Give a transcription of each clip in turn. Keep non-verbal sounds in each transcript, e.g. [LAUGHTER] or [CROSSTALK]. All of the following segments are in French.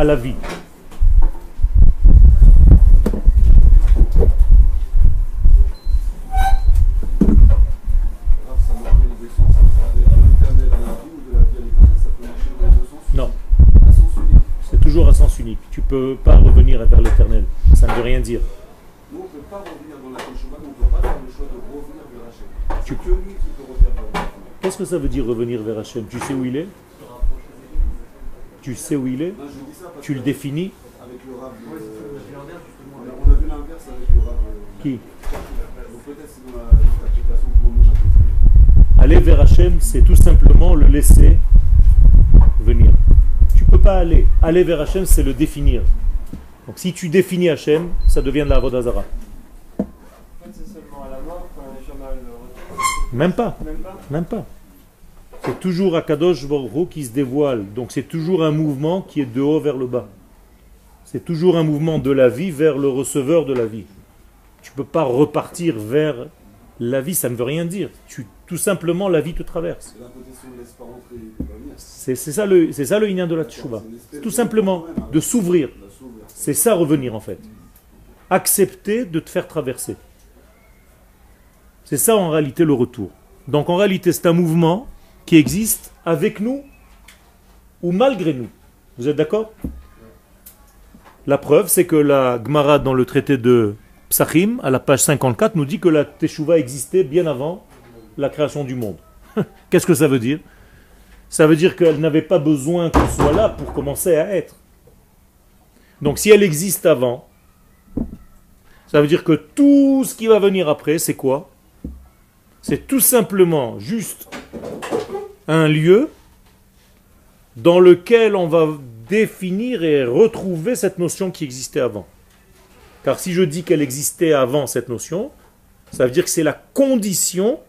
à la vie. Non. C'est toujours un sens unique. Tu peux pas revenir vers l'éternel. Ça ne veut rien dire. Nous, on ne peut pas revenir dans la Teshuvah, on ne peut pas faire le choix de revenir vers Hachem. C'est que lui qui peut revenir vers Hachem. Qu'est-ce que ça veut dire revenir vers Hachem? Tu sais où il est? Tu sais où il est Tu le définis avec le rab. on a vu l'inverse avec le rab. Qui. Aller vers Hachem, c'est tout simplement le laisser venir. Tu peux pas aller. Aller vers Hachem, c'est le définir. Donc si tu définis Hachem, ça devient de la Vodazara. Même pas. Même pas Même pas. C'est toujours Akadosh Hu qui se dévoile. Donc c'est toujours un mouvement qui est de haut vers le bas. C'est toujours un mouvement de la vie vers le receveur de la vie. Tu peux pas repartir vers la vie, ça ne veut rien dire. Tu, tout simplement, la vie te traverse. Ne. C'est ça le, c'est ça le inyan de la tchouva. Tout simplement hein. de s'ouvrir. C'est ça revenir en fait. Accepter de te faire traverser. C'est ça en réalité le retour. Donc en réalité c'est un mouvement qui existe avec nous ou malgré nous. Vous êtes d'accord? La preuve c'est que la Gemara dans le traité de Psachim, à la page 54, nous dit que la Teshuvah existait bien avant la création du monde. [LAUGHS] Qu'est-ce que ça veut dire? Ça veut dire qu'elle n'avait pas besoin qu'on soit là pour commencer à être. Donc si elle existe avant, ça veut dire que tout ce qui va venir après, c'est quoi? C'est tout simplement juste un lieu dans lequel on va définir et retrouver cette notion qui existait avant. Car si je dis qu'elle existait avant cette notion, ça veut dire que c'est la condition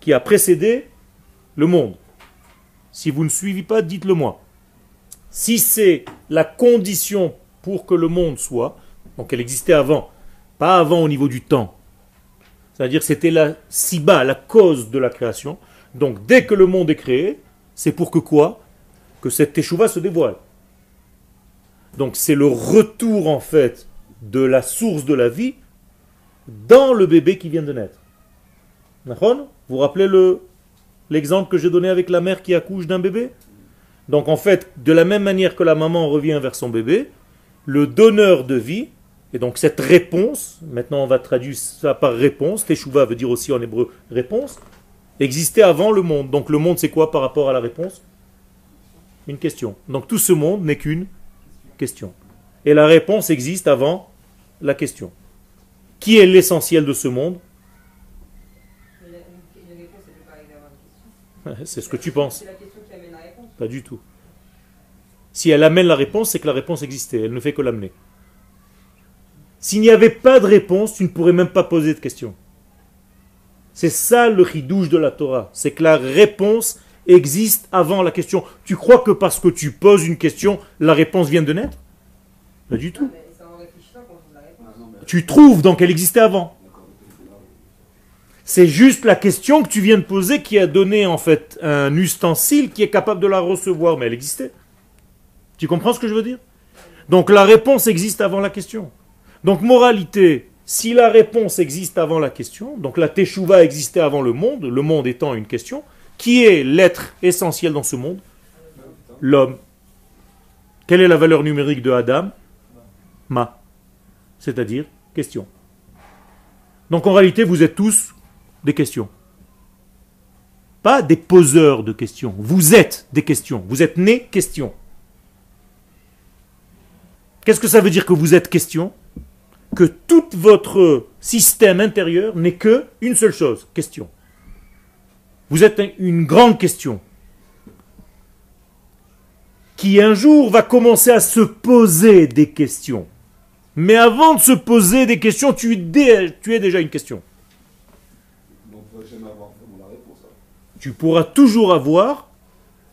qui a précédé le monde. Si vous ne suivez pas, dites-le moi. Si c'est la condition pour que le monde soit, donc elle existait avant, pas avant au niveau du temps, c'est-à-dire c'était la si bas, la cause de la création. Donc dès que le monde est créé, c'est pour que quoi? Que cette teshuva se dévoile. Donc c'est le retour en fait de la source de la vie dans le bébé qui vient de naître. Vous vous rappelez le, l'exemple que j'ai donné avec la mère qui accouche d'un bébé? Donc en fait, de la même manière que la maman revient vers son bébé, le donneur de vie, et donc cette réponse, maintenant on va traduire ça par réponse, Teshuvah veut dire aussi en hébreu réponse, existait avant le monde. Donc le monde c'est quoi par rapport à la réponse? Une question. Donc tout ce monde n'est qu'une question. Et la réponse existe avant la question. Qui est l'essentiel de ce monde? [LAUGHS] C'est ce que tu penses. C'est la question qui amène la réponse. Pas du tout. Si elle amène la réponse, c'est que la réponse existait. Elle ne fait que l'amener. S'il n'y avait pas de réponse, tu ne pourrais même pas poser de question. C'est ça le ridouche de la Torah. C'est que la réponse existe avant la question. Tu crois que parce que tu poses une question, la réponse vient de naître? Pas du tout. Tu trouves donc elle existait avant. C'est juste la question que tu viens de poser qui a donné en fait un ustensile qui est capable de la recevoir, mais elle existait. Tu comprends ce que je veux dire? Donc la réponse existe avant la question. Donc moralité, si la réponse existe avant la question, donc la teshuva existait avant le monde, le monde étant une question, qui est l'être essentiel dans ce monde? L'homme. Quelle est la valeur numérique de Adam? Ma. C'est-à-dire question. Donc en réalité, vous êtes tous des questions. Pas des poseurs de questions. Vous êtes des questions. Vous êtes nés questions. Qu'est-ce que ça veut dire que vous êtes question Que tout votre système intérieur n'est que une seule chose, question. Vous êtes un- une grande question qui un jour va commencer à se poser des questions. Mais avant de se poser des questions, tu, es déjà une question. Donc on va jamais avoir vraiment la réponse. hein. tu pourras toujours avoir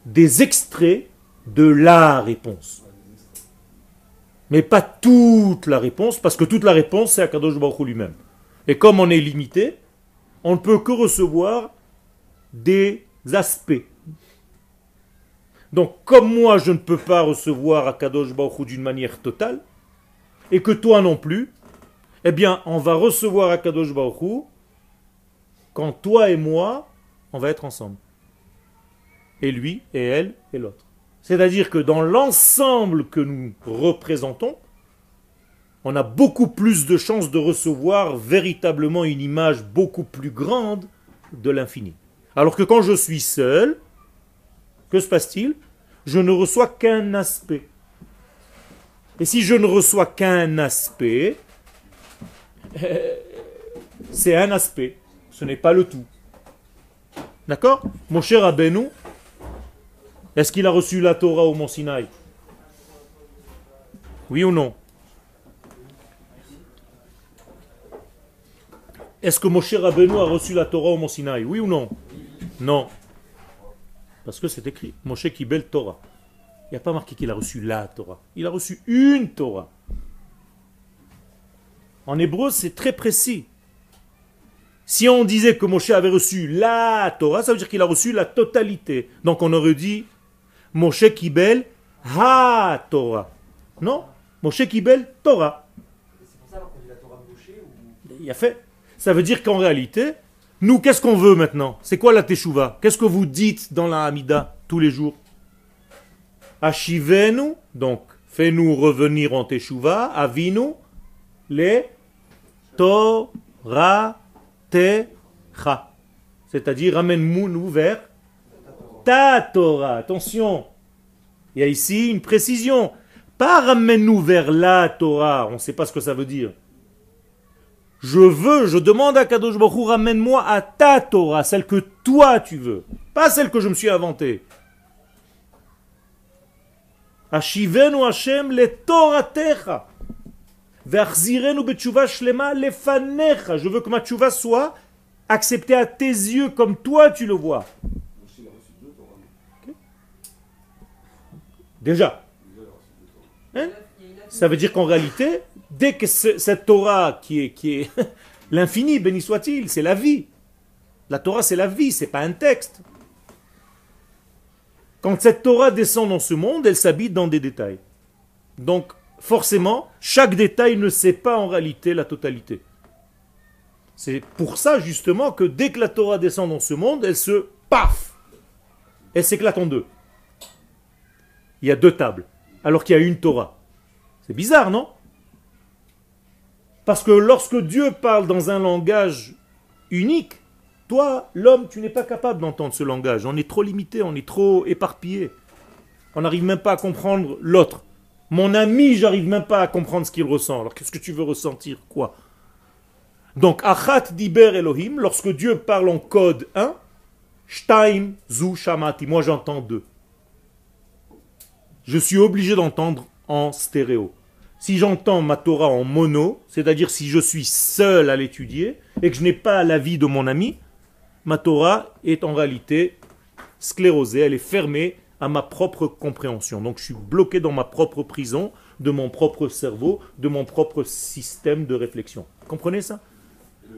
des extraits de la réponse. Mais pas toute la réponse, parce que toute la réponse, c'est Akadosh lui-même. Et comme on est limité, on ne peut que recevoir des aspects. Donc, comme moi, je ne peux pas recevoir Akadosh d'une manière totale, et que toi non plus, eh bien, on va recevoir Akadosh quand toi et moi, on va être ensemble. Et lui, et elle, et l'autre. C'est-à-dire que dans l'ensemble que nous représentons, on a beaucoup plus de chances de recevoir véritablement une image beaucoup plus grande de l'infini. Alors que quand je suis seul, que se passe-t-il? Je ne reçois qu'un aspect. Et si je ne reçois qu'un aspect, [LAUGHS] c'est un aspect, ce n'est pas le tout. D'accord? Mon cher Abenou, est-ce qu'il a reçu la Torah au Mont Sinaï? Oui ou non? Est-ce que Moshe Rabbeinu a reçu la Torah au Mont Sinaï? Oui ou non? Non. Parce que c'est écrit. Moshe Kibel Torah. Il n'y a pas marqué qu'il a reçu la Torah. Il a reçu une Torah. En hébreu, c'est très précis. Si on disait que Moshe avait reçu la Torah, ça veut dire qu'il a reçu la totalité. Donc on aurait dit Moshe Kibel ha Torah. Non? Moshe Kibel Torah. C'est pour ça qu'on dit la Torah Moshe. Il a fait. Ça veut dire qu'en réalité, nous, qu'est-ce qu'on veut maintenant? C'est quoi la teshuva? Qu'est-ce que vous dites dans la Hamida tous les jours? Ashivenu, donc fais-nous revenir en teshuva, avinu, les Torah techa. C'est-à-dire, ramène-nous vers ta Torah. Attention, il y a ici une précision. Pas ramène-nous vers la Torah, on ne sait pas ce que ça veut dire. Je veux, je demande à Kadosh ramène-moi à ta Torah, celle que toi tu veux, pas celle que je me suis inventée. Ashivenu Hashem le Toratecha. Je veux que ma tchouva soit acceptée à tes yeux comme toi tu le vois. Déjà. Hein? Ça veut dire qu'en réalité, dès que ce- cette Torah qui est, qui [LAUGHS] l'infini, béni soit-il, c'est la vie. La Torah, c'est la vie, c'est pas un texte. Quand cette Torah descend dans ce monde, elle s'habite dans des détails. Donc, forcément, chaque détail ne sait pas en réalité la totalité. C'est pour ça, justement, que dès que la Torah descend dans ce monde, elle se paf Elle s'éclate en deux. Il y a deux tables, alors qu'il y a une Torah. C'est bizarre, non? Parce que lorsque Dieu parle dans un langage unique, toi, l'homme, tu n'es pas capable d'entendre ce langage. On est trop limité, on est trop éparpillé. On n'arrive même pas à comprendre l'autre. Mon ami, j'arrive même pas à comprendre ce qu'il ressent. Alors qu'est-ce que tu veux ressentir? Quoi? Donc, Achat Diber Elohim, lorsque Dieu parle en code 1, Shtaim Zu Shamati, moi j'entends deux. Je suis obligé d'entendre en stéréo. Si j'entends ma Torah en mono, c'est-à-dire si je suis seul à l'étudier et que je n'ai pas l'avis de mon ami, ma Torah est en réalité sclérosée, elle est fermée à ma propre compréhension. Donc je suis bloqué dans ma propre prison, de mon propre cerveau, de mon propre système de réflexion. Comprenez ça?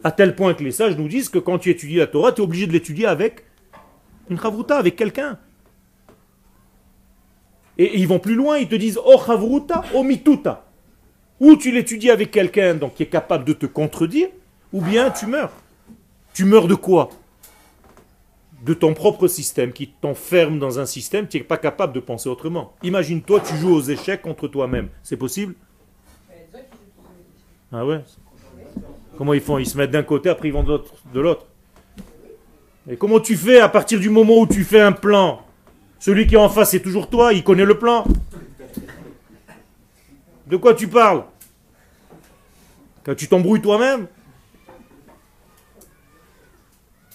À tel point que les sages nous disent que quand tu étudies la Torah, tu es obligé de l'étudier avec une chavruta, avec quelqu'un. Et ils vont plus loin, ils te disent Oh chavruta, oh mituta. Ou tu l'étudies avec quelqu'un donc qui est capable de te contredire, ou bien tu meurs. Tu meurs de quoi? De ton propre système qui t'enferme dans un système, tu n'es pas capable de penser autrement. Imagine-toi, tu joues aux échecs contre toi-même. C'est possible? Ah ouais? Comment ils font? Ils se mettent d'un côté, après ils vont de l'autre- de l'autre. Et comment tu fais à partir du moment où tu fais un plan? Celui qui est en face, c'est toujours toi, il connaît le plan. De quoi tu parles? Quand tu t'embrouilles toi-même?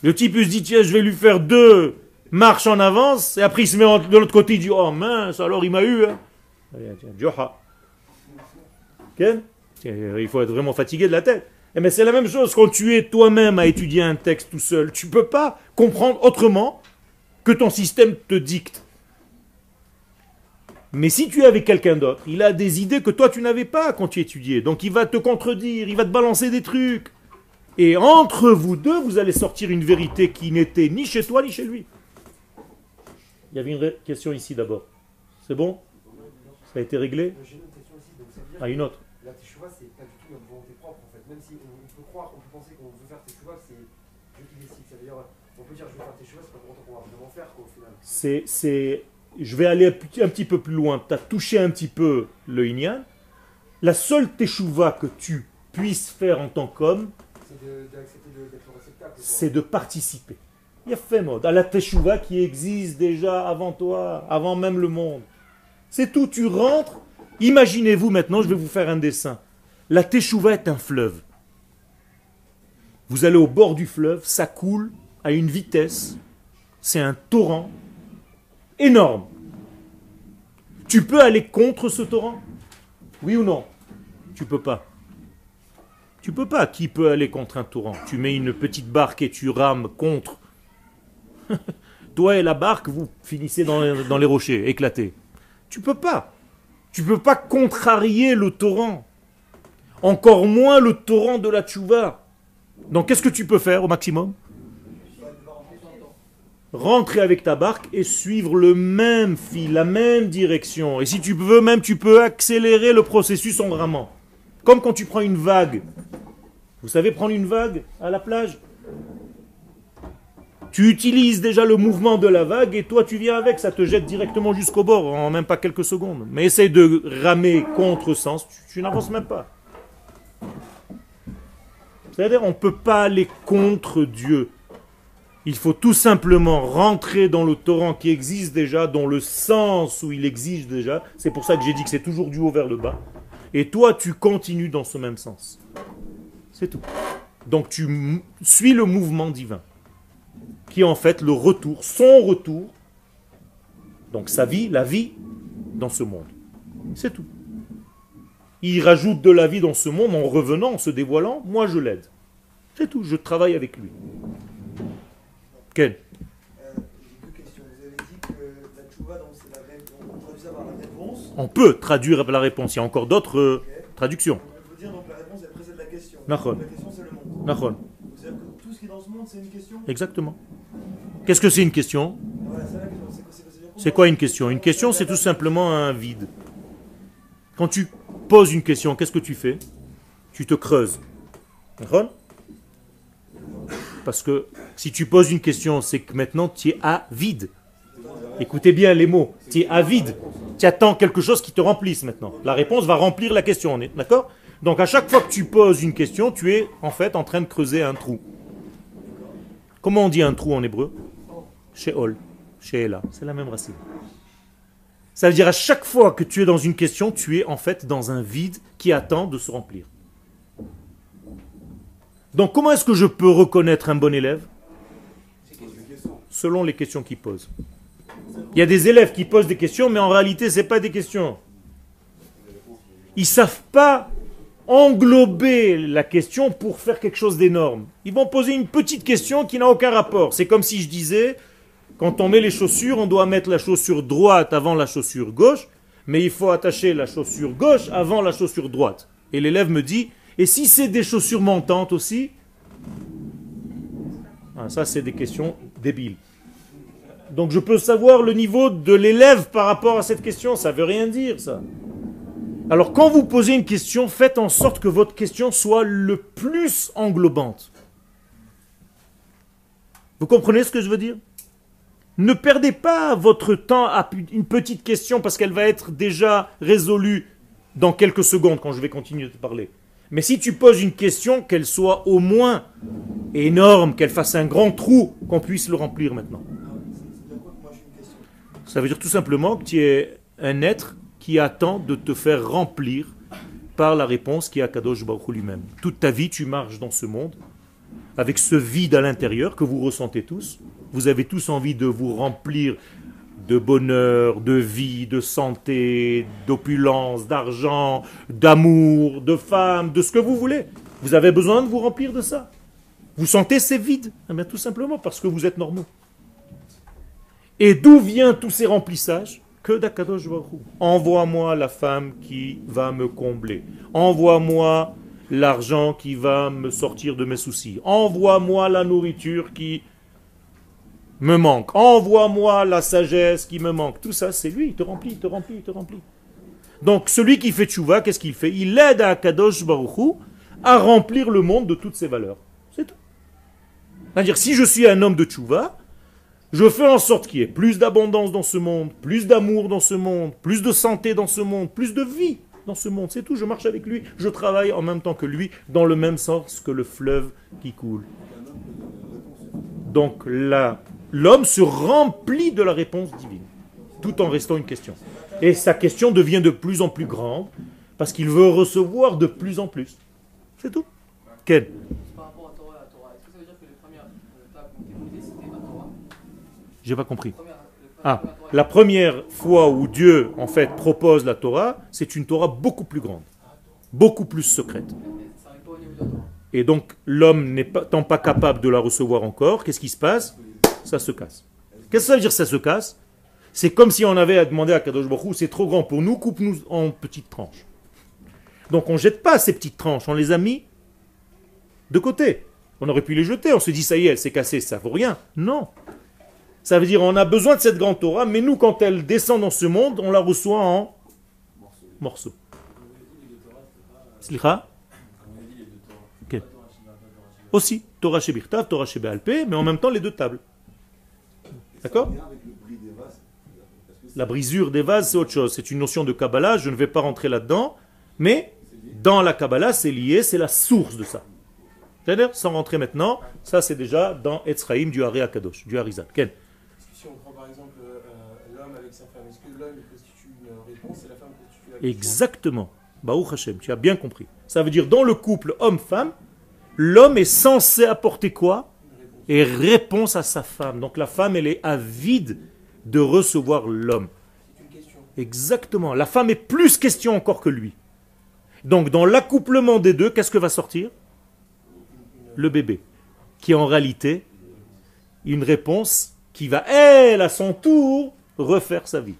Le type il se dit tiens je vais lui faire deux marches en avance et après il se met de l'autre côté il dit oh mince alors il m'a eu hein. Il faut être vraiment fatigué de la tête. Eh ben, c'est la même chose quand tu es toi-même à étudier un texte tout seul. Tu peux pas comprendre autrement que ton système te dicte. Mais si tu es avec quelqu'un d'autre, il a des idées que toi tu n'avais pas quand tu étudiais. Donc il va te contredire, il va te balancer des trucs. Et entre vous deux, vous allez sortir une vérité qui n'était ni chez toi ni chez lui. Il y avait une question ici d'abord. C'est bon? Ça a été réglé? Ah, une autre. la teshuva, c'est pas du tout notre volonté propre en fait. Même si on, on peut croire, on peut penser qu'on veut faire teshuva, c'est Dieu qui décide. Ça veut dire, on peut dire je veux faire teshuva, c'est pas pour autant qu'on va vraiment faire quoi, au final. C'est, c'est, je vais aller un petit, peu plus loin. Tu as touché un petit peu le Inyan. La seule teshuva que tu puisses faire en tant qu'homme, C'est de- c'est de participer. Il y a fait mode à la teshuva qui existe déjà avant toi, avant même le monde. C'est tout, tu rentres. Imaginez-vous maintenant, je vais vous faire un dessin. La teshuva est un fleuve. Vous allez au bord du fleuve, ça coule à une vitesse, c'est un torrent énorme. Tu peux aller contre ce torrent? Oui ou non? Tu peux pas. Tu peux pas. Qui peut aller contre un torrent? Tu mets une petite barque et tu rames contre. [LAUGHS] Toi et la barque, vous finissez dans, dans les rochers, éclatés. Tu peux pas. Tu peux pas contrarier le torrent. Encore moins le torrent de la tchouva. Donc qu'est-ce que tu peux faire au maximum? Rentrer avec ta barque et suivre le même fil, la même direction. Et si tu veux même, tu peux accélérer le processus en ramant. Comme quand tu prends une vague. Vous savez prendre une vague à la plage? Tu utilises déjà le mouvement de la vague et toi tu viens avec, ça te jette directement jusqu'au bord en même pas quelques secondes. Mais essaye de ramer contre sens, tu, tu n'avances même pas. C'est-à-dire on ne peut pas aller contre Dieu. Il faut tout simplement rentrer dans le torrent qui existe déjà, dans le sens où il existe déjà. C'est pour ça que j'ai dit que c'est toujours du haut vers le bas. Et toi, tu continues dans ce même sens. C'est tout. Donc tu suis le mouvement divin, qui est en fait le retour, son retour, donc sa vie, la vie dans ce monde. C'est tout. Il rajoute de la vie dans ce monde en revenant, en se dévoilant, moi je l'aide. C'est tout, je travaille avec lui. Euh, on peut traduire la réponse, il y a encore d'autres euh, traductions. Dire donc la réponse elle précède la question. Nahon. La question c'est le monde. Nahon. Que tout ce qui est dans ce monde c'est une question. Exactement. Qu'est-ce que c'est une question Voilà, c'est quoi, une question? Une question, c'est tout simplement un vide. Quand tu poses une question, qu'est-ce que tu fais? Tu te creuses. D'accord Parce que si tu poses une question, c'est que maintenant tu es à vide. Écoutez bien les mots. Tu es à vide. Tu attends quelque chose qui te remplisse maintenant. La réponse va remplir la question. On est d'accord? Donc à chaque fois que tu poses une question, tu es en fait en train de creuser un trou. Comment on dit un trou en hébreu? Sheol. Sheela. C'est la même racine. Ça veut dire à chaque fois que tu es dans une question, tu es en fait dans un vide qui attend de se remplir. Donc comment est-ce que je peux reconnaître un bon élève? Selon les questions qu'il pose. Il y a des élèves qui posent des questions, mais en réalité, ce pas des questions. Ils savent pas englober la question pour faire quelque chose d'énorme. Ils vont poser une petite question qui n'a aucun rapport. C'est comme si je disais, quand on met les chaussures, on doit mettre la chaussure droite avant la chaussure gauche, mais il faut attacher la chaussure gauche avant la chaussure droite. Et l'élève me dit, et si c'est des chaussures montantes aussi Ah, Ça, c'est des questions débiles. Donc je peux savoir le niveau de l'élève par rapport à cette question. Ça veut rien dire, ça. Alors quand vous posez une question, faites en sorte que votre question soit le plus englobante. Vous comprenez ce que je veux dire? Ne perdez pas votre temps à une petite question parce qu'elle va être déjà résolue dans quelques secondes quand je vais continuer de parler. Mais si tu poses une question, qu'elle soit au moins énorme, qu'elle fasse un grand trou, qu'on puisse le remplir maintenant. Question Ça veut dire tout simplement que tu es un être qui attend de te faire remplir par la réponse qui est Akadosh Baruch lui-même. Toute ta vie, tu marches dans ce monde avec ce vide à l'intérieur que vous ressentez tous. Vous avez tous envie de vous remplir de bonheur, de vie, de santé, d'opulence, d'argent, d'amour, de femme, de ce que vous voulez. Vous avez besoin de vous remplir de ça. Vous sentez ces vides Eh Tout simplement parce que vous êtes normaux. Et d'où vient tous ces remplissages? Que d'Akadosh. Envoie-moi la femme qui va me combler. Envoie-moi l'argent qui va me sortir de mes soucis. Envoie-moi la nourriture qui... me manque. Envoie-moi la sagesse qui me manque. Tout ça, c'est lui. Il te remplit, il te remplit, il te remplit. Donc, celui qui fait tchouva, qu'est-ce qu'il fait? Il aide à Kadosh Baruchou à remplir le monde de toutes ses valeurs. C'est tout. C'est-à-dire, si je suis un homme de tchouva, je fais en sorte qu'il y ait plus d'abondance dans ce monde, plus d'amour dans ce monde, plus de santé dans ce monde, plus de vie dans ce monde. C'est tout. Je marche avec lui. Je travaille en même temps que lui, dans le même sens que le fleuve qui coule. Donc là, l'homme se remplit de la réponse divine, tout en restant une question. Et sa question devient de plus en plus grande, parce qu'il veut recevoir de plus en plus. C'est tout. Ken Par rapport à Torah et à Torah, est-ce que ça veut dire que les premières tables qui ont été posées, c'était à Torah J'ai pas compris. Ah, la première fois où Dieu, en fait, propose la Torah, c'est une Torah beaucoup plus grande, beaucoup plus secrète. Pas. Et donc, l'homme n'étant pas capable de la recevoir encore, qu'est-ce qui se passe? Ça se casse. Qu'est-ce que ça veut dire ça se casse? C'est comme si on avait à demander à Kadosh Baruch c'est trop grand pour nous, coupe-nous en petites tranches. Donc on ne jette pas ces petites tranches, on les a mis de côté. On aurait pu les jeter, on se dit ça y est, elle s'est cassée, ça vaut rien. Non. Ça veut dire on a besoin de cette grande Torah, mais nous quand elle descend dans ce monde, on la reçoit en morceaux. Slicha? Ok. Aussi, Torah chez Torah chez mais en même temps les deux tables. D'accord Bien avec le bris des vases. Parce que La brisure des vases, c'est autre chose. C'est une notion de Kabbalah, je ne vais pas rentrer là-dedans, mais dans la Kabbalah, c'est lié, c'est la source de ça. C'est-à-dire, sans rentrer maintenant, ça c'est déjà dans Etzraïm du Haré Akadosh, du Harizat. Ken Est-ce que si on prend par exemple euh, euh, l'homme avec sa femme, est-ce que l'homme constitue une réponse et la femme constitue la question? Exactement. Baruch Hashem, tu as bien compris. Ça veut dire, dans le couple homme-femme, l'homme est censé apporter quoi? Et réponse à sa femme. Donc la femme, elle est avide de recevoir l'homme. Exactement. La femme est plus question encore que lui. Donc dans l'accouplement des deux, qu'est-ce que va sortir? Le bébé. Qui est en réalité une réponse qui va, elle, à son tour, refaire sa vie.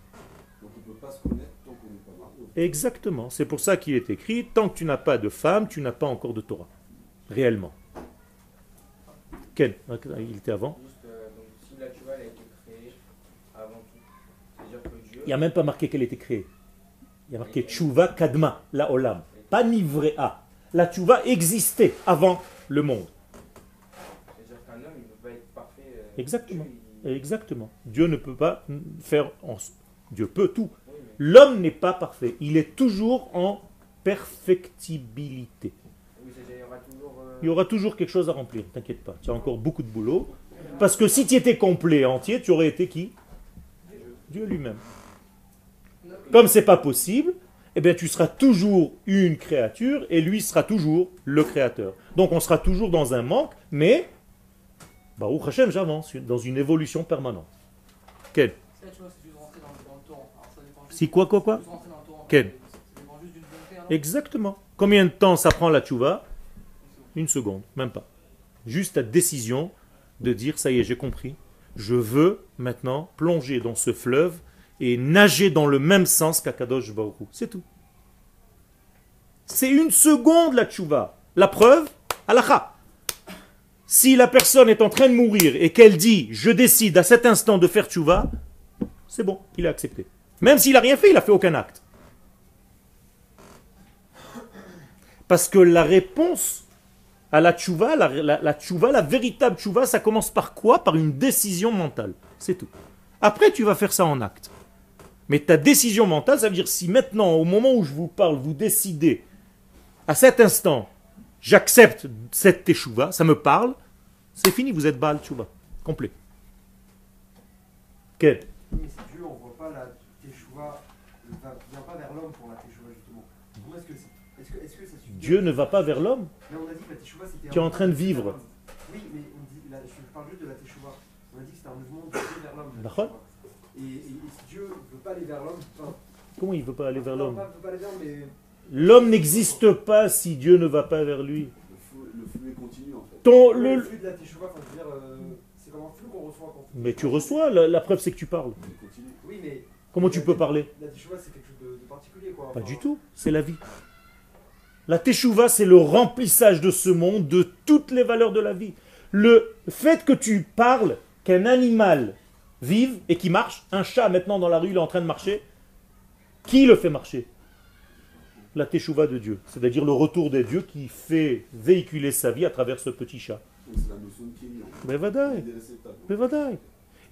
Exactement. C'est pour ça qu'il est écrit, tant que tu n'as pas de femme, tu n'as pas encore de Torah. Réellement. Ken, il était avant. Il n'y a même pas marqué qu'elle était créée. Il y a marqué Tchouva Kadma, la Olam. Pas Nivrea. La Tchouva existait avant le monde. C'est-à-dire qu'un homme, il ne peut pas être parfait. euh, Exactement. Dieu, il- Exactement. Dieu ne peut pas faire... En... Dieu peut tout. Oui, mais- L'homme n'est pas parfait. Il est toujours en perfectibilité. oui, c'est-à-dire, il y aura toujours. euh, Il y aura toujours quelque chose à remplir, t'inquiète pas. Tu as encore beaucoup de boulot. Parce que si tu étais complet, entier, tu aurais été qui? Dieu lui-même. Comme c'est pas possible, eh bien tu seras toujours une créature et lui sera toujours le créateur. Donc on sera toujours dans un manque, mais Baruch Hashem, j'avance dans une évolution permanente. Quel Si quoi, quoi, quoi? Juste rentrer dans le torrent. Quel Ça dépend juste d'une volonté, alors. Exactement. Combien de temps ça prend la tchouva? Une seconde, même pas. Juste ta décision de dire ça y est, j'ai compris. Je veux maintenant plonger dans ce fleuve et nager dans le même sens qu'Akadosh Baruch. C'est tout. C'est une seconde la tchouva. La preuve, halakha. Si la personne est en train de mourir et qu'elle dit je décide à cet instant de faire tchouva, c'est bon, il a accepté. Même s'il n'a rien fait, il n'a fait aucun acte. Parce que la réponse à la tchouva, la, la, la tchouva, la véritable tchouva, ça commence par quoi? Par une décision mentale. C'est tout. Après, tu vas faire ça en acte. Mais ta décision mentale, ça veut dire si maintenant, au moment où je vous parle, vous décidez, à cet instant, j'accepte cette teshuva, ça me parle, c'est fini, vous êtes Baal tchouva. Complet. Quel? Mais c'est Dieu, on Teshuvah, ne vient pas la Teshuvah Est-ce que, est-ce que ça suffit Dieu ne va pas vers l'homme Mais on a dit que la Teshuvah c'était. Tu es un en train de mouvement vivre. Oui, mais on dit, là, je parle juste de la Teshuvah. On a dit que c'était un mouvement de Dieu vers l'homme. la D'accord. Teshuvah. Et, et, et si Dieu ne veut pas aller vers l'homme, enfin, Comment il ne veut pas aller vers non, l'homme pas, veut pas aller vers l'homme, mais. L'homme n'existe pas si Dieu ne va pas vers lui. Le flux, le flux est continu en fait. Ton, le, le, flux de la Teshuvah, enfin, je veux dire, euh, c'est comme un flux qu'on reçoit quand Mais tu reçois, la, la preuve c'est que tu parles. Il continue. Oui, mais Comment tu peux parler la Teshuvah c'est quelque chose de, de particulier quoi. Pas Enfin, du tout, c'est la vie. La teshuva, c'est le remplissage de ce monde de toutes les valeurs de la vie. Le fait que tu parles, qu'un animal vive et qui marche, un chat maintenant dans la rue, il est en train de marcher, qui le fait marcher? La teshuva de Dieu, c'est-à-dire le retour des dieux qui fait véhiculer sa vie à travers ce petit chat.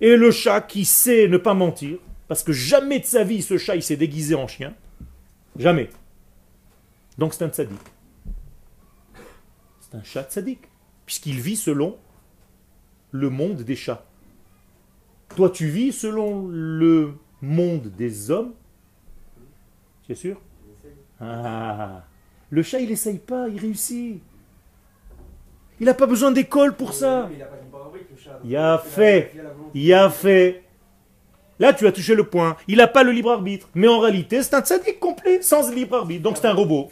Et le chat qui sait ne pas mentir, parce que jamais de sa vie ce chat il s'est déguisé en chien, jamais. Donc c'est un tzaddik. C'est un chat tzaddik, puisqu'il vit selon le monde des chats. Toi tu vis selon le monde des hommes, tu es sûr? Ah, le chat il essaye pas, il réussit. Il n'a pas besoin d'école pour ça. Il a fait. Il a fait. Là, tu as touché le point. Il n'a pas le libre arbitre. Mais en réalité, c'est un tzaddik complet, sans libre arbitre. Donc c'est un robot.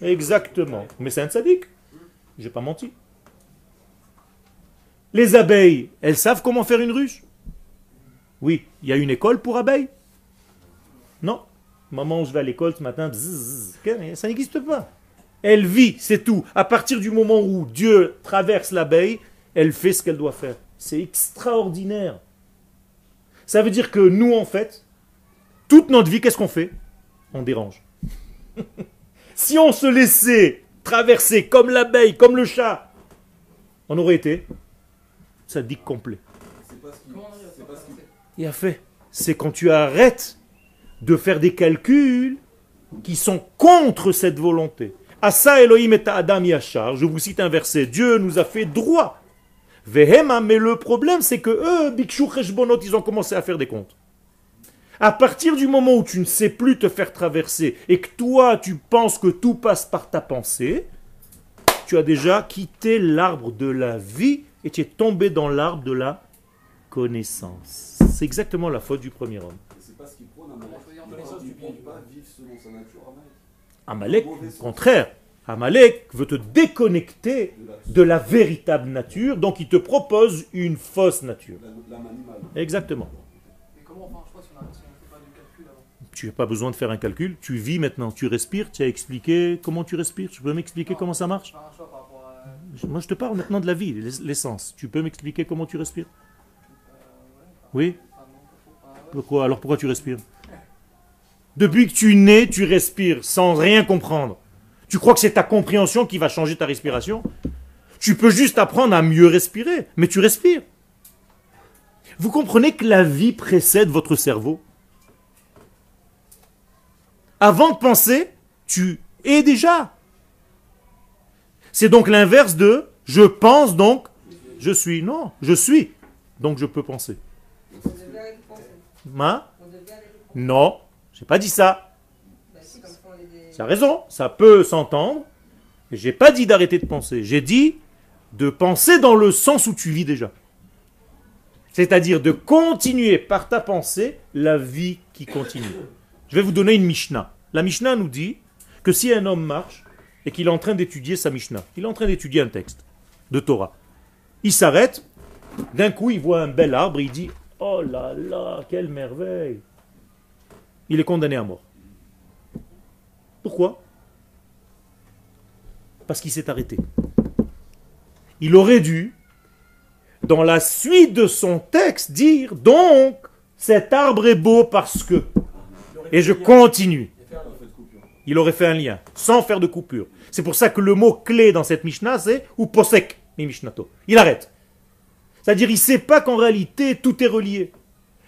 Exactement. Mais c'est un tzaddik. J'ai pas menti. Les abeilles, elles savent comment faire une ruche? Oui. Il y a une école pour abeilles? Non. Maman, je vais à l'école ce matin. Ça n'existe pas. Elle vit, c'est tout. À partir du moment où Dieu traverse l'abeille, elle fait ce qu'elle doit faire. C'est extraordinaire. Ça veut dire que nous, en fait, toute notre vie, qu'est-ce qu'on fait? On dérange. [LAUGHS] si on se laissait traverser comme l'abeille, comme le chat, on aurait été sadique complet. Et à fait, c'est quand tu arrêtes de faire des calculs qui sont contre cette volonté. Asa Elohim et Adam Yachar, je vous cite un verset, Dieu nous a fait droit. Vehema, mais le problème c'est que eux, Bikshu Cheshbonot, ils ont commencé à faire des comptes. À partir du moment où tu ne sais plus te faire traverser et que toi tu penses que tout passe par ta pensée, tu as déjà quitté l'arbre de la vie et tu es tombé dans l'arbre de la connaissance. C'est exactement la faute du premier homme. C'est pas ce qu'il prône, Amalek. faut dire Il dans les ne sens du bien, pas vivre selon sa nature, Amalek. Amalek, au contraire, Amalek veut te déconnecter De la- véritable nature, donc il te propose une fausse nature. Exactement. Tu n'as pas besoin de faire un calcul, tu vis maintenant, tu respires, tu as expliqué comment tu respires, tu peux m'expliquer comment ça marche Moi je te parle maintenant de la vie, l'ess- l'essence. Tu peux m'expliquer comment tu respires Euh, Oui. Enfin, ouais. Pourquoi? Alors pourquoi tu respires? Depuis que tu nais, tu respires sans rien comprendre. Tu crois que c'est ta compréhension qui va changer ta respiration? Tu peux juste apprendre à mieux respirer, mais tu respires. Vous comprenez que la vie précède votre cerveau? Avant de penser, tu es déjà. C'est donc l'inverse de je pense donc je suis. Non, je suis. Donc je peux penser. Ma penser. Non, j'ai pas dit ça. Tu as raison, ça peut s'entendre. J'ai pas dit d'arrêter de penser. J'ai dit de penser dans le sens où tu vis déjà. C'est-à-dire de continuer par ta pensée la vie qui continue. Je vais vous donner une Mishnah. La Mishnah nous dit que si un homme marche et qu'il est en train d'étudier sa Mishnah, il est en train d'étudier un texte de Torah, il s'arrête, d'un coup il voit un bel arbre il dit Oh là là, quelle merveille Il est condamné à mort. Pourquoi? Parce qu'il s'est arrêté. Il aurait dû, dans la suite de son texte, dire donc, cet arbre est beau parce que. Et je continue. Il aurait fait un lien, sans faire de coupure. C'est pour ça que le mot clé dans cette Mishnah, c'est ou posek, mi Mishnato. Il arrête. C'est-à-dire, il ne sait pas qu'en réalité, tout est relié.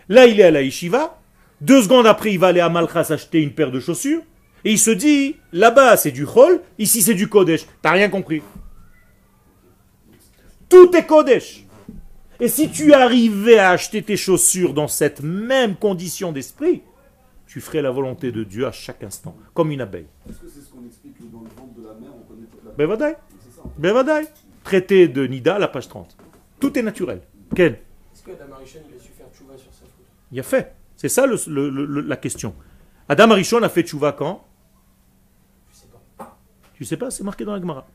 Là, il est à la yeshiva. Deux secondes après, il va aller à Malchas acheter une paire de chaussures. Et il se dit, là-bas, c'est du Chol, ici, c'est du Kodesh. T'as rien compris. Tout est Kodesh. Et si tu arrivais à acheter tes chaussures dans cette même condition d'esprit, tu ferais la volonté de Dieu à chaque instant, comme une abeille. Est-ce que c'est ce qu'on explique que dans le ventre de la mer, on connaît toute la Bevadai, C'est ça. en fait. Bevadai. Traité de Nida, la page 30. Tout est naturel. Ken Est-ce que Adam Arishon, il a su faire tchouva sur sa faute? Il a fait. C'est ça le- le- le- la question. Adam Arishon a fait tchouva quand? Tu sais pas, c'est marqué dans la Gemara.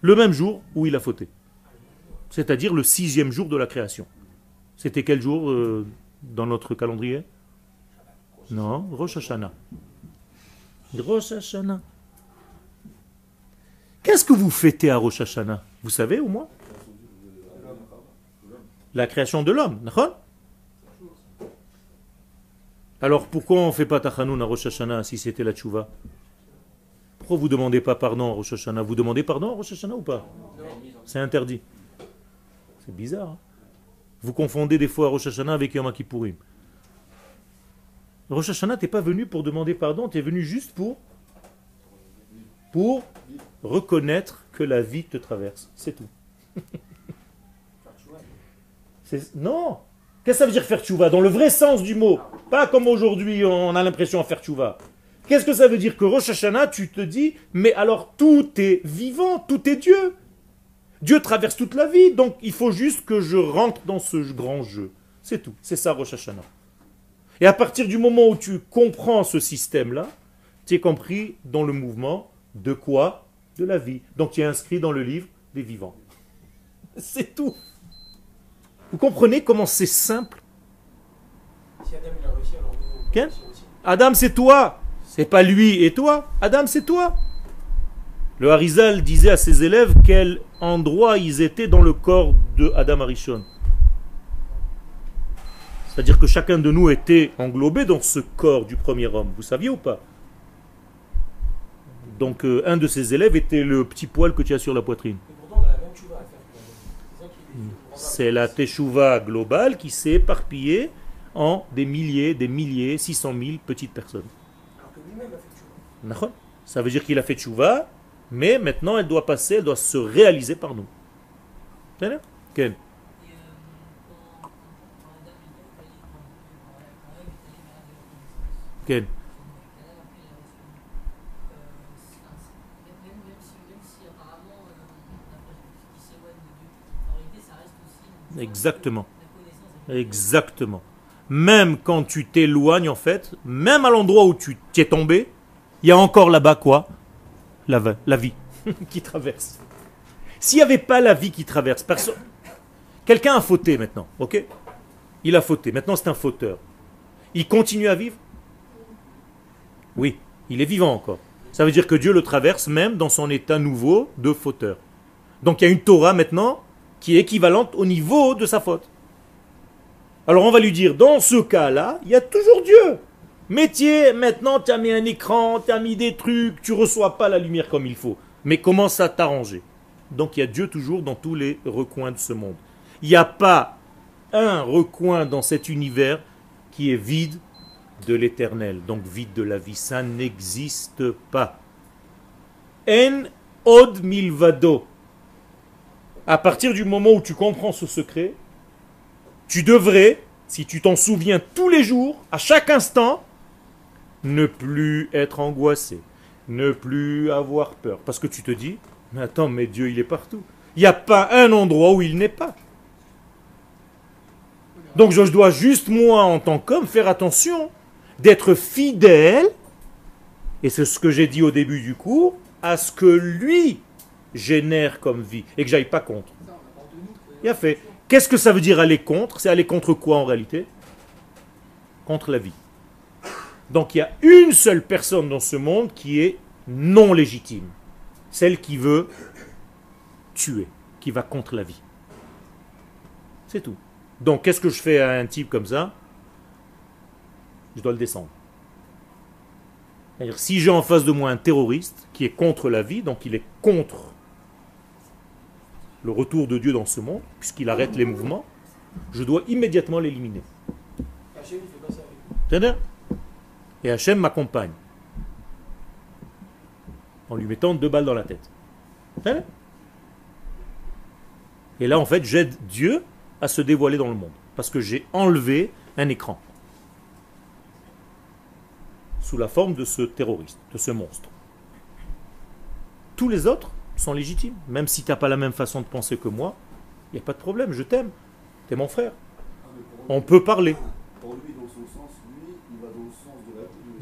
Le même jour où il a fauté. C'est-à-dire le sixième jour de la création. C'était quel jour euh, dans notre calendrier? Non, Rosh Hashanah. Rosh Hashanah. Qu'est-ce que vous fêtez à Rosh Hashanah? Vous savez au moins? La création de l'homme. Alors pourquoi on ne fait pas Tachanoun à Rosh Hashanah si c'était la tchouva? Vous ne demandez pas pardon à Rosh Vous demandez pardon à Rosh ou pas? C'est interdit. C'est bizarre. hein vous confondez des fois Rosh Hashanah avec Yom Kippourim. Rosh Hashanah, t'es pas venu pour demander pardon, tu venu juste pour pour reconnaître que la vie te traverse. C'est tout. [LAUGHS] Non Qu'est-ce que ça veut dire faire tchouva? Dans le vrai sens du mot. Pas comme aujourd'hui, on a l'impression de faire tchouva. Qu'est-ce que ça veut dire que Rosh Hashanah, tu te dis, mais alors tout est vivant, tout est Dieu. Dieu traverse toute la vie, donc il faut juste que je rentre dans ce grand jeu. C'est tout. C'est ça Rosh Hashanah. Et à partir du moment où tu comprends ce système-là, tu es compris dans le mouvement de quoi? De la vie. Donc tu es inscrit dans le livre des vivants. [LAUGHS] C'est tout. Vous comprenez comment c'est simple? Si Adam il a réussi, alors nous, on peut Quel réussir aussi. Adam, c'est toi. C'est pas lui et toi. Adam, c'est toi. Le Harizal disait à ses élèves quel endroit ils étaient dans le corps de Adam Arishon. C'est-à-dire que chacun de nous était englobé dans ce corps du premier homme. Vous saviez ou pas? Donc euh, un de ses élèves était le petit poil que tu as sur la poitrine. Hmm. C'est la teshuva globale qui s'est éparpillée en des milliers, des milliers, 600 000 petites personnes. Alors que lui-même a fait tchouva. D'accord Ça veut dire qu'il a fait tchouva, mais maintenant elle doit passer, elle doit se réaliser par nous. Aussi une- Exactement. Exactement. Même quand tu t'éloignes, en fait, même à l'endroit où tu t'y es tombé, il y a encore là-bas quoi? La, vie [LAUGHS] qui traverse. S'il n'y avait pas la vie qui traverse, personne. Quelqu'un a fauté maintenant, ok? Il a fauté. Maintenant, c'est un fauteur. Il continue à vivre? Oui, il est vivant encore. Ça veut dire que Dieu le traverse même dans son état nouveau de fauteur. Donc il y a une Torah maintenant qui est équivalente au niveau de sa faute. Alors on va lui dire, dans ce cas-là, il y a toujours Dieu. Métier, maintenant tu as mis un écran, tu as mis des trucs, tu reçois pas la lumière comme il faut. Mais commence à t'arranger. Donc il y a Dieu toujours dans tous les recoins de ce monde. Il n'y a pas un recoin dans cet univers qui est vide de l'éternel, donc vide de la vie. Ça n'existe pas. En od milvado. À partir du moment où tu comprends ce secret, tu devrais, si tu t'en souviens tous les jours, à chaque instant, ne plus être angoissé, ne plus avoir peur. Parce que tu te dis, mais attends, mais Dieu, il est partout. Il n'y a pas un endroit où il n'est pas. Donc je dois juste, moi, en tant qu'homme, faire attention d'être fidèle, et c'est ce que j'ai dit au début du cours, à ce que lui génère comme vie, et que j'aille pas contre. Il a fait. Qu'est-ce que ça veut dire aller contre? C'est aller contre quoi en réalité? Contre la vie. Donc il y a une seule personne dans ce monde qui est non légitime. Celle qui veut tuer, qui va contre la vie. C'est tout. Donc qu'est-ce que je fais à un type comme ça? Je dois le descendre. C'est-à-dire, si j'ai en face de moi un terroriste qui est contre la vie, donc il est contre le retour de Dieu dans ce monde, puisqu'il arrête les mouvements, je dois immédiatement l'éliminer. C'est-à-dire Et Hachem m'accompagne. En lui mettant deux balles dans la tête. Et là, en fait, j'aide Dieu à se dévoiler dans le monde. Parce que j'ai enlevé un écran. Sous la forme de ce terroriste, de ce monstre. Tous les autres sont légitimes. Même si tu n'as pas la même façon de penser que moi, il n'y a pas de problème, je t'aime. Tu es mon frère. Ah, On peut parler. Pour lui, dans son sens, lui, il va dans le sens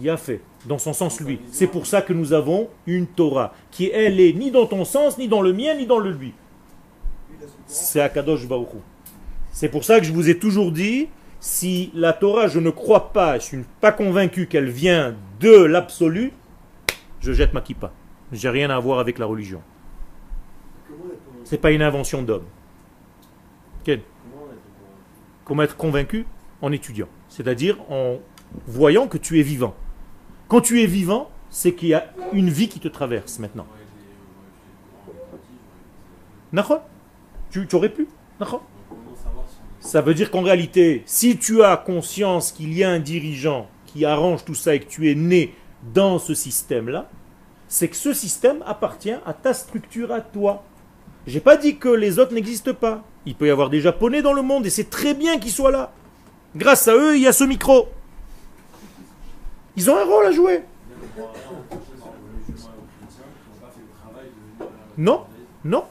Il a fait, dans son sens lui. C'est pour ça que nous avons une Torah, qui elle est ni dans ton sens, ni dans le mien, ni dans le lui. C'est Akadosh Hu. C'est pour ça que je vous ai toujours dit, si la Torah, je ne crois pas, je suis pas convaincu qu'elle vient de l'absolu, je jette ma kippa. J'ai rien à voir avec la religion. C'est pas une invention d'homme. Est-on Comment être convaincu? En étudiant. C'est-à-dire en voyant que tu es vivant. Quand tu es vivant, c'est qu'il y a une vie qui te traverse maintenant. Tu, tu aurais pu. Ça veut dire qu'en réalité, si tu as conscience qu'il y a un dirigeant qui arrange tout ça et que tu es né dans ce système-là, c'est que ce système appartient à ta structure, à toi. J'ai pas dit que les autres n'existent pas. Il peut y avoir des Japonais dans le monde et c'est très bien qu'ils soient là. Grâce à eux, il y a ce micro. Ils ont un rôle à jouer. Non, non.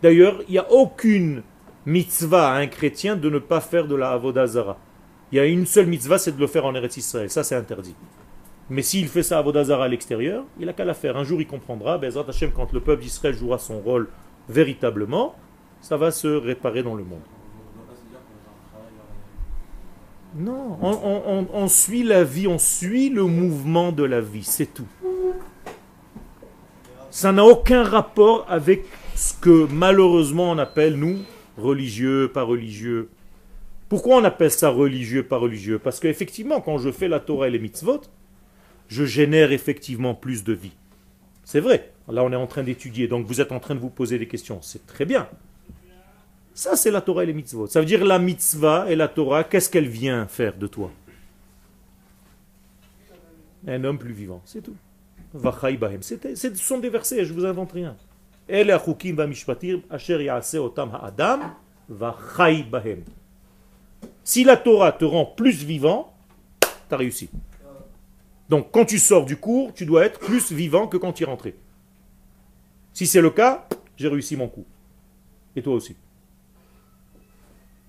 D'ailleurs, il n'y a aucune mitzvah à un chrétien de ne pas faire de la avodazara. Il y a une seule mitzvah, c'est de le faire en Eretz Israël. Ça, c'est interdit. Mais s'il fait ça à avodazara à l'extérieur, il a qu'à la faire. Un jour, il comprendra. Bezrat Hashem, quand le peuple d'Israël jouera son rôle véritablement, ça va se réparer dans le monde. Non, on, suit la vie, on suit le mouvement de la vie, c'est tout. Ça n'a aucun rapport avec ce que malheureusement on appelle, nous, religieux, pas religieux. Pourquoi on appelle ça religieux, pas religieux? Parce qu'effectivement, quand je fais la Torah et les mitzvot, je génère effectivement plus de vie. C'est vrai. Là, on est en train d'étudier, donc vous êtes en train de vous poser des questions. C'est très bien. Ça, c'est la Torah et les mitzvot. Ça veut dire la mitzvah et la Torah, qu'est-ce qu'elle vient faire de toi? Un homme plus vivant, c'est tout. Bahem. Ce sont des versets, je vous invente rien. Si la Torah te rend plus vivant, tu as réussi. Donc quand tu sors du cours, tu dois être plus vivant que quand tu es rentré. Si c'est le cas, j'ai réussi mon coup. Et toi aussi.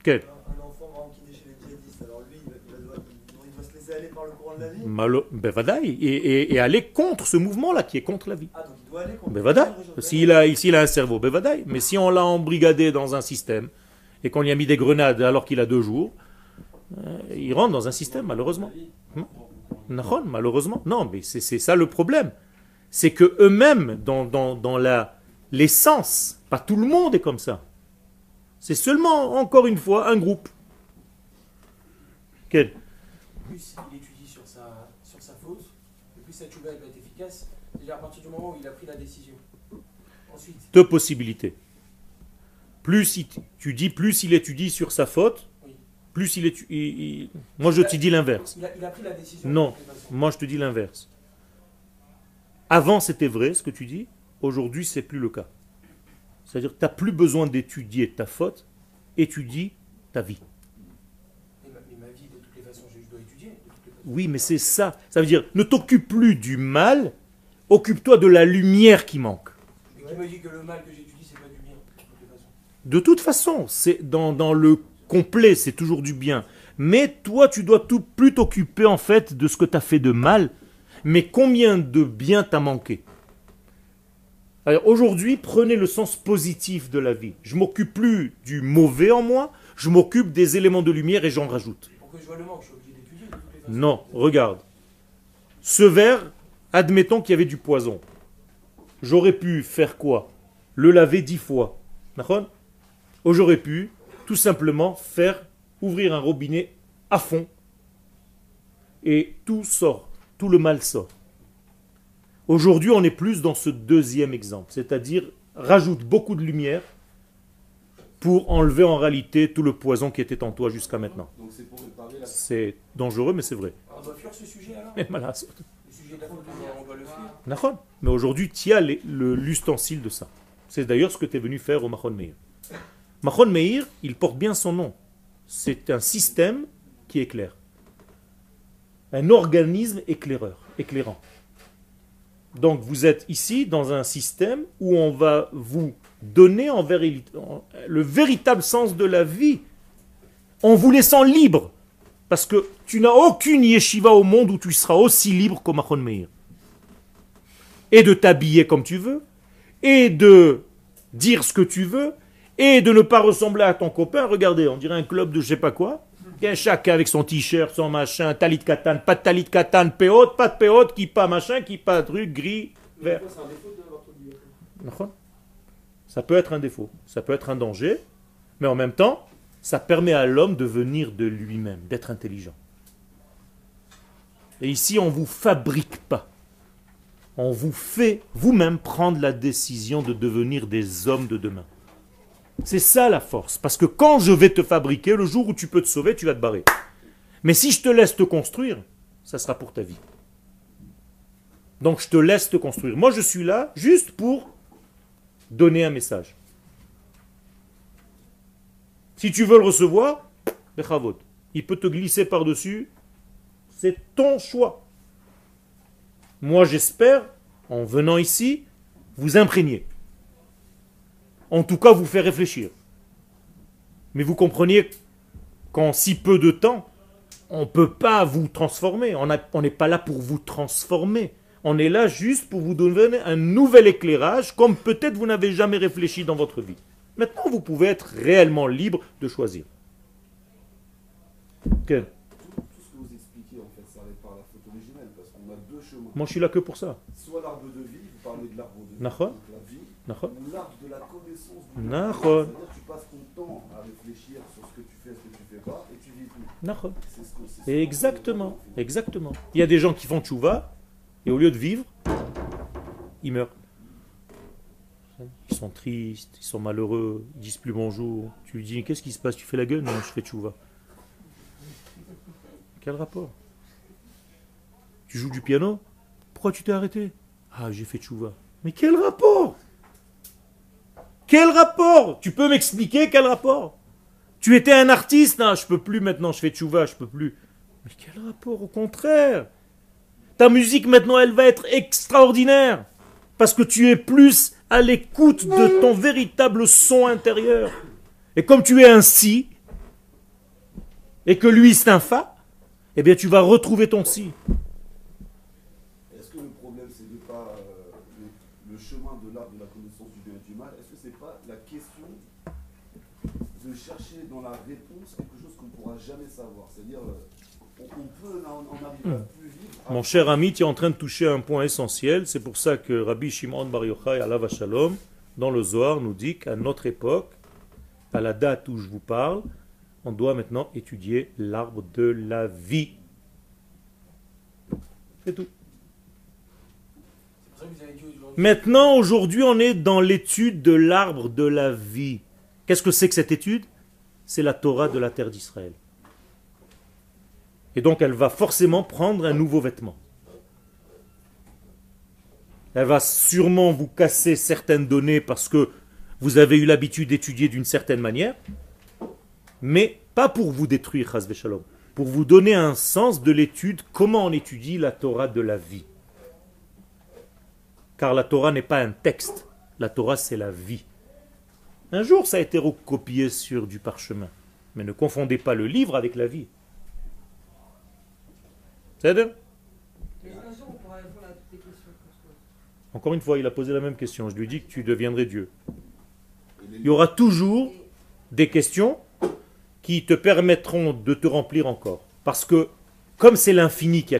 Quel Un, enfant exemple, qui chez les djihadistes, alors lui, il, va- il va- il- se laisser aller par le courant de la vie Malo- ben vadaï, et, et- et aller contre ce mouvement-là qui est contre la vie. Ah, donc il doit aller contre Ben vadaï. S'il a, s'il a un cerveau, ben vadaï. Mais si on l'a embrigadé dans un système et qu'on lui a mis des grenades alors qu'il a deux jours, euh, il rentre dans un système, malheureusement. Hmm? Nahon, malheureusement. Non, mais c'est ça le problème. C'est que eux-mêmes, dans, dans, dans l'essence, pas tout le monde est comme ça. C'est seulement, encore une fois, un groupe. Quel? Plus il étudie sur sa, sur sa faute, et plus sa tchouba elle va être efficace. C'est-à-dire à partir du moment où il a pris la décision. Ensuite, deux possibilités. Plus il, tu dis, plus il étudie sur sa faute, Oui. plus il étudie. moi, je te dis l'inverse. il a, il a pris la décision. Non. Moi, je te dis l'inverse. Avant, c'était vrai ce que tu dis. Aujourd'hui, c'est plus le cas. C'est-à-dire que tu n'as plus besoin d'étudier ta faute. Étudie ta vie. Mais ma, mais ma vie, de toutes les façons, je, je dois étudier. de toutes les façons. Oui, mais c'est ça. Ça veut dire, ne t'occupe plus du mal. Occupe-toi de la lumière qui manque. Mais qui me dit que le mal que j'étudie, c'est pas du bien, de toutes les façons. De toute façon, c'est dans, dans le complet, c'est toujours du bien. Mais toi, tu dois tout plus t'occuper en fait de ce que tu as fait de mal. Mais combien de bien t'as manqué? Aujourd'hui, prenez le sens positif de la vie. Je m'occupe plus du mauvais en moi, je m'occupe des éléments de lumière et j'en rajoute. Pour que je vois le manque, je suis obligé d'étudier de toutes les façons. Non, regarde. Ce verre, admettons qu'il y avait du poison. J'aurais pu faire quoi? Le laver dix fois. D'accord? Ou j'aurais pu tout simplement faire ouvrir un robinet à fond et tout sort, tout le mal sort. Aujourd'hui, on est plus dans ce deuxième exemple, c'est-à-dire rajoute beaucoup de lumière pour enlever en réalité tout le poison qui était en toi jusqu'à maintenant. C'est dangereux, mais c'est vrai. On doit fuir ce sujet alors Mais voilà. Le sujet de la faute, on doit le fuir. D'accord. Mais aujourd'hui, tu as l'ustensile de ça. C'est d'ailleurs ce que tu es venu faire au Mahon Meir. Mahon Meir, il porte bien son nom. C'est un système qui éclaire. Un organisme éclaireur, éclairant. Donc vous êtes ici dans un système où on va vous donner le véritable sens de la vie en vous laissant libre. Parce que tu n'as aucune yeshiva au monde où tu seras aussi libre qu'au Meir et de t'habiller comme tu veux, et de dire ce que tu veux, et de ne pas ressembler à ton copain. Regardez, on dirait un club de je sais pas quoi. Chacun avec son t-shirt, son machin, talit katan, pas de talit katan, péote, pas de péote, qui pas machin, qui pas truc, gris, vert. Ça peut être un défaut, ça peut être un danger, mais en même temps, Ça permet à l'homme de venir de lui-même, d'être intelligent. Et ici, on ne vous fabrique pas. On vous fait vous-même prendre la décision de devenir des hommes de demain. C'est ça la force. Parce que quand je vais te fabriquer, le jour où tu peux te sauver, tu vas te barrer. Mais si je te laisse te construire, ça sera pour ta vie. Donc je te laisse te construire. Moi, je suis là juste pour donner un message. Si tu veux le recevoir, il peut te glisser par-dessus. C'est ton choix. Moi, j'espère, en venant ici, vous imprégner. En tout cas, vous faire réfléchir. Mais vous compreniez qu'en si peu de temps, on ne peut pas vous transformer. On n'est pas là pour vous transformer. On est là juste pour vous donner un nouvel éclairage, comme peut-être vous n'avez jamais réfléchi dans votre vie. Maintenant, vous pouvez être réellement libre de choisir. Tout, tout ce que vous expliquez, en fait, s'arrête par la faute originelle, parce qu'on a deux chemins. Moi, je suis là que pour ça. Soit l'arbre de vie, vous parlez de l'arbre de vie, l'arbre de la connaissance du Nachon. C'est-à-dire que tu passes ton temps à réfléchir sur ce que tu fais, ce que tu fais pas, et tu vis tout. Exactement, exactement. Il y a des gens qui font tchouva, et au lieu de vivre, ils meurent. Ils sont tristes, ils sont malheureux, ils disent plus bonjour. Tu lui dis, qu'est-ce qui se passe? Tu fais la gueule? Non, je fais tchouva. Quel rapport? Tu joues du piano? Pourquoi tu t'es arrêté? Ah, j'ai fait tchouva. Mais quel rapport? Quel rapport? Tu peux m'expliquer quel rapport? Tu étais un artiste, ah, je peux plus maintenant, je fais tchouva, je peux plus. Mais quel rapport Au contraire? Ta musique maintenant, elle va être extraordinaire. Parce que tu es plus à l'écoute de ton véritable son intérieur. Et comme tu es un si, et que lui c'est un fa, eh bien tu vas retrouver ton si. Est-ce que le problème, c'est de pas euh, le, le chemin de l'arbre de la connaissance du bien et du mal Est-ce que c'est pas la question de chercher dans la réponse quelque chose qu'on ne pourra jamais savoir C'est-à-dire, euh, on, on peut en, en arriver à plus vivre. à- Mon cher ami, tu es en train de toucher un point essentiel. C'est pour ça que Rabbi Shimon Bar Yochai, Alav Shalom, dans le Zohar, nous dit qu'à notre époque, à la date où je vous parle, on doit maintenant étudier l'arbre de la vie. C'est tout. Maintenant, aujourd'hui, on est dans l'étude de l'arbre de la vie. Qu'est-ce que c'est que cette étude? C'est la Torah de la terre d'Israël. Et donc, elle va forcément prendre un nouveau vêtement. Elle va sûrement vous casser certaines données parce que vous avez eu l'habitude d'étudier d'une certaine manière, mais pas pour vous détruire, Shalom, pour vous donner un sens de l'étude, comment on étudie la Torah de la vie. Car la Torah n'est pas un texte, la Torah c'est la vie. Un jour ça a été recopié sur du parchemin, mais ne confondez pas le livre avec la vie. C'est Mais un jour, on pourra répondre à toutes les questions qu'on se Encore une fois, il a posé la même question. Je lui dis que tu deviendrais Dieu. Il y aura toujours des questions qui te permettront de te remplir encore. Parce que, comme c'est l'infini qui a